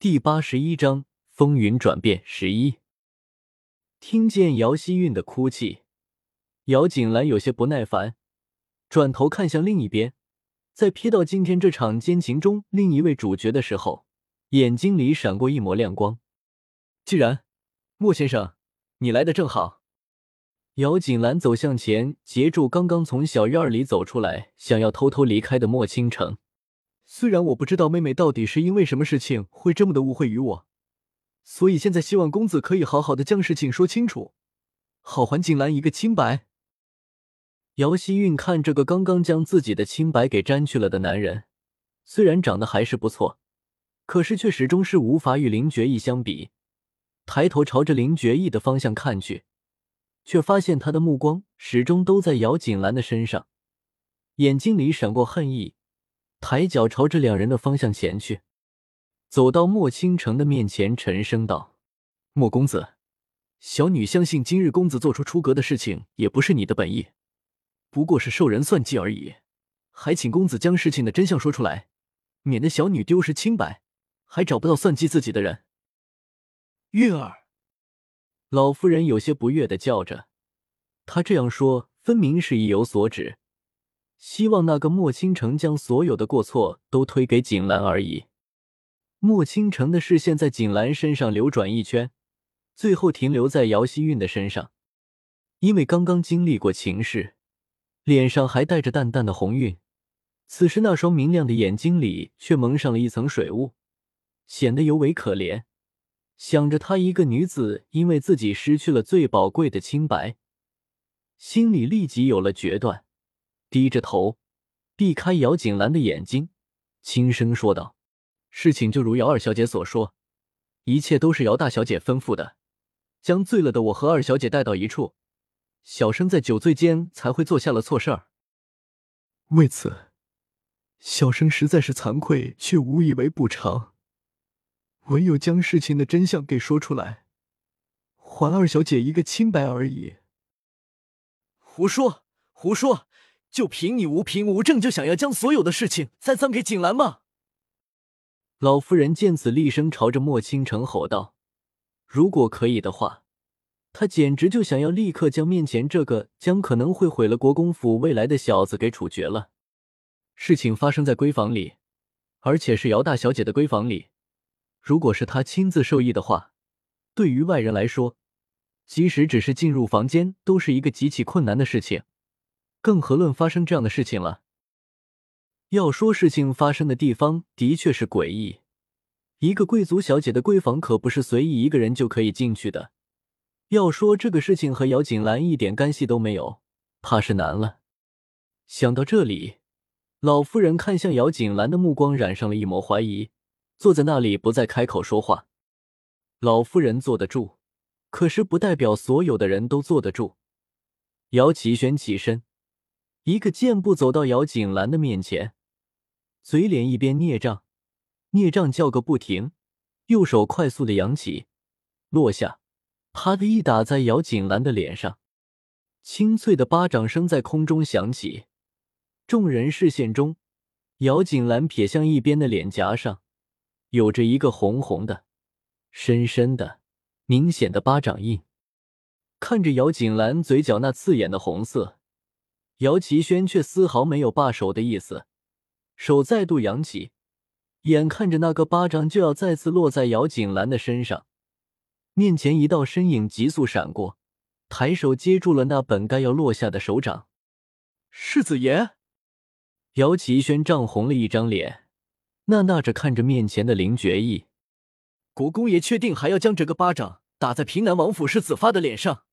第八十一章风云转变十一。听见姚希韵的哭泣，姚锦兰有些不耐烦，转头看向另一边，在瞥到今天这场奸情中另一位主角的时候，眼睛里闪过一抹亮光。既然莫先生，你来的正好。姚锦兰走向前，截住刚刚从小院里走出来，想要偷偷离开的莫倾城。虽然我不知道妹妹到底是因为什么事情会这么的误会于我，所以现在希望公子可以好好的将事情说清楚，好还景兰一个清白。姚希韵看这个刚刚将自己的清白给沾去了的男人，虽然长得还是不错，可是却始终是无法与林觉意相比。抬头朝着林觉意的方向看去。却发现他的目光始终都在姚锦兰的身上，眼睛里闪过恨意，抬脚朝着两人的方向前去，走到莫倾城的面前，沉声道：“莫公子，小女相信今日公子做出出格的事情也不是你的本意，不过是受人算计而已，还请公子将事情的真相说出来，免得小女丢失清白，还找不到算计自己的人。”月儿。老夫人有些不悦的叫着，她这样说分明是意有所指，希望那个莫倾城将所有的过错都推给锦兰而已。莫倾城的视线在锦兰身上流转一圈，最后停留在姚希韵的身上，因为刚刚经历过情事，脸上还带着淡淡的红晕，此时那双明亮的眼睛里却蒙上了一层水雾，显得尤为可怜。想着她一个女子因为自己失去了最宝贵的清白，心里立即有了决断，低着头，避开姚锦兰的眼睛，轻声说道：“事情就如姚二小姐所说，一切都是姚大小姐吩咐的，将醉了的我和二小姐带到一处，小生在酒醉间才会做下了错事儿。为此，小生实在是惭愧，却无以为补偿。”唯有将事情的真相给说出来，还二小姐一个清白而已。胡说，胡说！就凭你无凭无证就想要将所有的事情栽赃给景兰吗？老夫人见此，厉声朝着莫倾城吼道：“如果可以的话，她简直就想要立刻将面前这个将可能会毁了国公府未来的小子给处决了。事情发生在闺房里，而且是姚大小姐的闺房里。”如果是她亲自授意的话，对于外人来说，即使只是进入房间，都是一个极其困难的事情，更何论发生这样的事情了。要说事情发生的地方的确是诡异，一个贵族小姐的闺房可不是随意一个人就可以进去的。要说这个事情和姚锦兰一点干系都没有，怕是难了。想到这里，老夫人看向姚锦兰的目光染上了一抹怀疑。坐在那里不再开口说话，老夫人坐得住，可是不代表所有的人都坐得住。姚启轩起身，一个箭步走到姚锦兰的面前，嘴脸一边孽障，孽障叫个不停，右手快速的扬起，落下，啪的一打在姚锦兰的脸上，清脆的巴掌声在空中响起。众人视线中，姚锦兰撇向一边的脸颊上。有着一个红红的、深深的、明显的巴掌印。看着姚锦兰嘴角那刺眼的红色，姚奇轩却丝毫没有罢手的意思，手再度扬起，眼看着那个巴掌就要再次落在姚锦兰的身上，面前一道身影急速闪过，抬手接住了那本该要落下的手掌。世子爷，姚奇轩涨红了一张脸。娜娜着看着面前的林觉意，国公爷确定还要将这个巴掌打在平南王府世子发的脸上？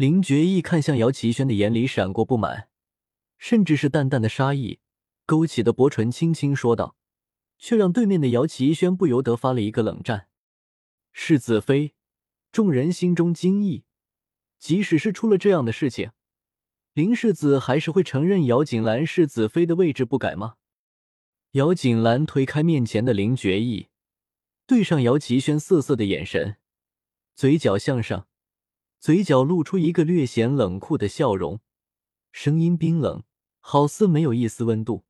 林觉意看向姚奇轩的眼里闪过不满，甚至是淡淡的杀意，勾起的薄唇轻轻说道，却让对面的姚奇轩不由得发了一个冷战。世子妃，众人心中惊异，即使是出了这样的事情，林世子还是会承认姚锦兰世子妃的位置不改吗？姚锦兰推开面前的林觉意，对上姚奇轩涩涩的眼神，嘴角向上，嘴角露出一个略显冷酷的笑容，声音冰冷，好似没有一丝温度。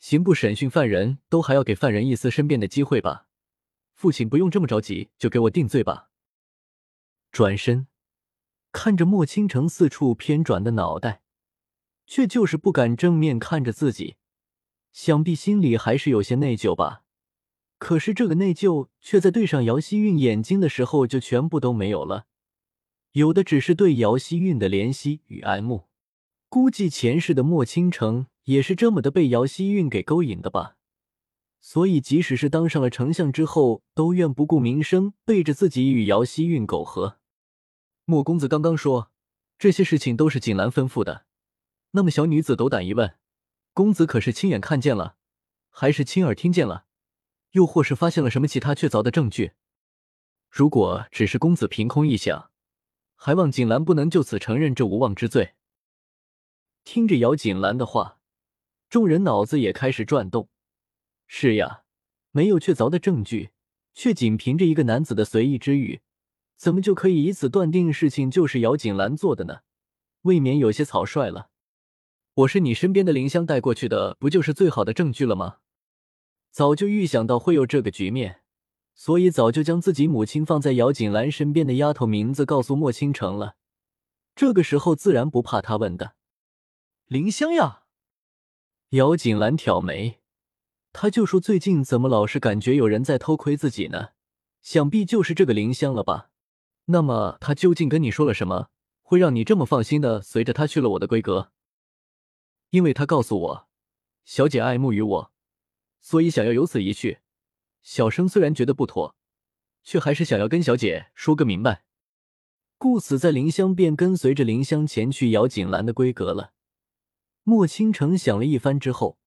刑部审讯犯人都还要给犯人一丝申辩的机会吧？父亲不用这么着急，就给我定罪吧。转身看着莫倾城四处偏转的脑袋，却就是不敢正面看着自己，想必心里还是有些内疚吧。可是这个内疚却在对上姚希韵眼睛的时候就全部都没有了，有的只是对姚希韵的怜惜与爱慕。估计前世的莫倾城也是这么的被姚希韵给勾引的吧。所以，即使是当上了丞相之后，都愿不顾名声，背着自己与姚希韵苟合。莫公子刚刚说这些事情都是锦兰吩咐的，那么小女子斗胆一问，公子可是亲眼看见了，还是亲耳听见了，又或是发现了什么其他确凿的证据？如果只是公子凭空臆想，还望锦兰不能就此承认这无妄之罪。听着姚锦兰的话，众人脑子也开始转动。是呀，没有确凿的证据，却仅凭着一个男子的随意之语，怎么就可以以此断定事情就是姚锦兰做的呢？未免有些草率了。我是你身边的林香带过去的，不就是最好的证据了吗？早就预想到会有这个局面，所以早就将自己母亲放在姚锦兰身边的丫头名字告诉莫倾城了。这个时候自然不怕他问的。林香呀，姚锦兰挑眉。他就说：“最近怎么老是感觉有人在偷窥自己呢？想必就是这个林香了吧？那么他究竟跟你说了什么，会让你这么放心的随着他去了我的闺阁？因为他告诉我，小姐爱慕于我，所以想要有此一去。小生虽然觉得不妥，却还是想要跟小姐说个明白。故此，在林香便跟随着林香前去姚锦兰的闺阁了。莫倾城想了一番之后。”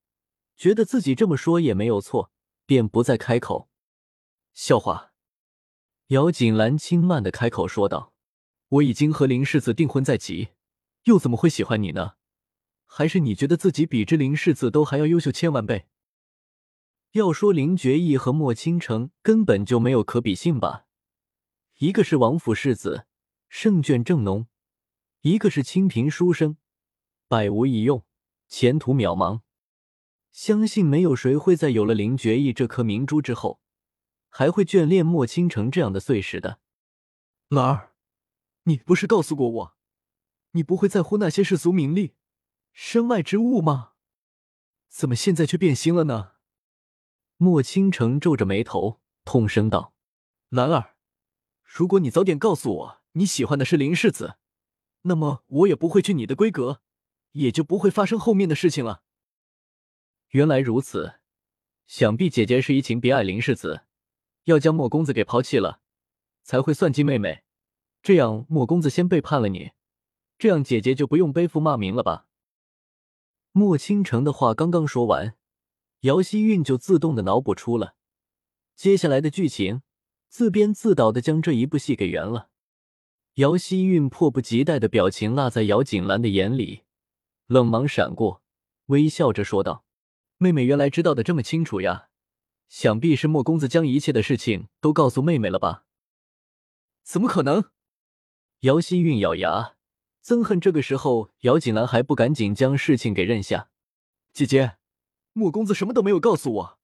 觉得自己这么说也没有错，便不再开口。笑话！姚锦兰轻慢的开口说道：“我已经和林世子订婚在即，又怎么会喜欢你呢？还是你觉得自己比之林世子都还要优秀千万倍？要说林觉义和莫倾城根本就没有可比性吧？一个是王府世子，胜券正浓；一个是清贫书生，百无一用，前途渺茫。”相信没有谁会在有了林觉义这颗明珠之后，还会眷恋莫倾城这样的碎石的。兰儿，你不是告诉过我，你不会在乎那些世俗名利、身外之物吗？怎么现在却变心了呢？莫倾城皱着眉头，痛声道：“兰儿，如果你早点告诉我你喜欢的是林世子，那么我也不会去你的闺阁，也就不会发生后面的事情了。”原来如此，想必姐姐是移情别爱林世子，要将莫公子给抛弃了，才会算计妹妹。这样莫公子先背叛了你，这样姐姐就不用背负骂名了吧？莫倾城的话刚刚说完，姚希韵就自动的脑补出了接下来的剧情，自编自导的将这一部戏给圆了。姚希韵迫不及待的表情落在姚锦兰的眼里，冷芒闪过，微笑着说道。妹妹原来知道的这么清楚呀，想必是莫公子将一切的事情都告诉妹妹了吧？怎么可能？姚希韵咬牙，憎恨这个时候姚锦兰还不赶紧将事情给认下。姐姐，莫公子什么都没有告诉我，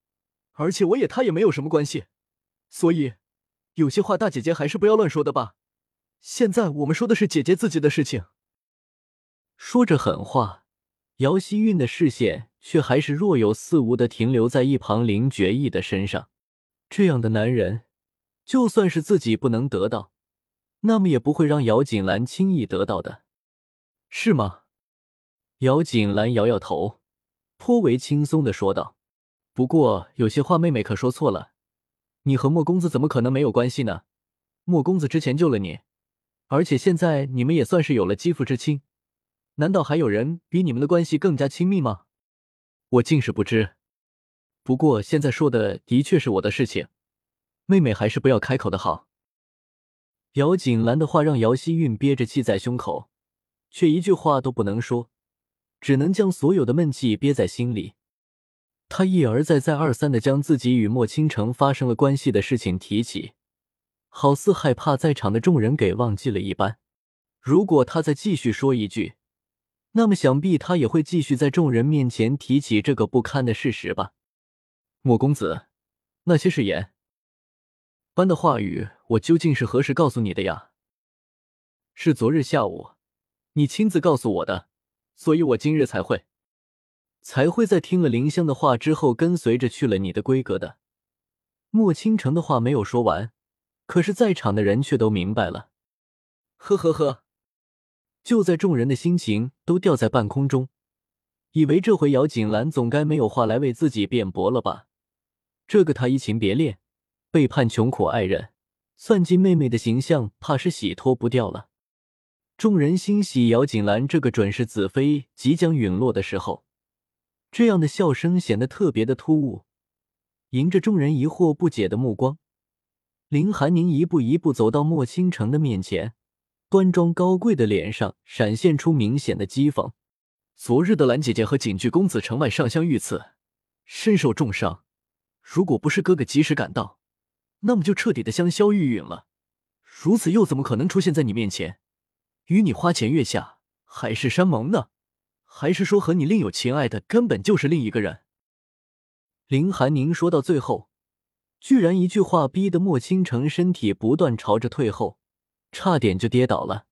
而且我也他也没有什么关系，所以有些话大姐姐还是不要乱说的吧。现在我们说的是姐姐自己的事情。说着狠话，姚希韵的视线。却还是若有似无的停留在一旁林觉义的身上。这样的男人，就算是自己不能得到，那么也不会让姚锦兰轻易得到的，是吗？姚锦兰摇摇头，颇为轻松的说道：“不过有些话妹妹可说错了。你和莫公子怎么可能没有关系呢？莫公子之前救了你，而且现在你们也算是有了肌肤之亲，难道还有人比你们的关系更加亲密吗？”我竟是不知，不过现在说的的确是我的事情，妹妹还是不要开口的好。姚锦兰的话让姚希韵憋着气在胸口，却一句话都不能说，只能将所有的闷气憋在心里。他一而再、再而三的将自己与莫倾城发生了关系的事情提起，好似害怕在场的众人给忘记了一般。如果他再继续说一句，那么想必他也会继续在众人面前提起这个不堪的事实吧，莫公子，那些誓言。般的话语，我究竟是何时告诉你的呀？是昨日下午，你亲自告诉我的，所以我今日才会才会在听了林香的话之后，跟随着去了你的闺阁的。莫倾城的话没有说完，可是在场的人却都明白了。呵呵呵，就在众人的心情都吊在半空中，以为这回姚锦兰总该没有话来为自己辩驳了吧？这个他移情别恋，背叛穷苦爱人，算计妹妹的形象，怕是洗脱不掉了。众人欣喜姚锦兰这个准是子妃即将陨落的时候，这样的笑声显得特别的突兀。迎着众人疑惑不解的目光，林寒宁一步一步走到莫倾城的面前，端庄高贵的脸上闪现出明显的讥讽。昨日的兰姐姐和景巨公子城外上香遇刺，身受重伤，如果不是哥哥及时赶到，那么就彻底的香消玉殒了。如此又怎么可能出现在你面前？与你花前月下，海誓山盟呢？还是说和你另有情爱的根本就是另一个人？林寒宁说到最后，居然一句话逼得莫倾城身体不断朝着退后，差点就跌倒了。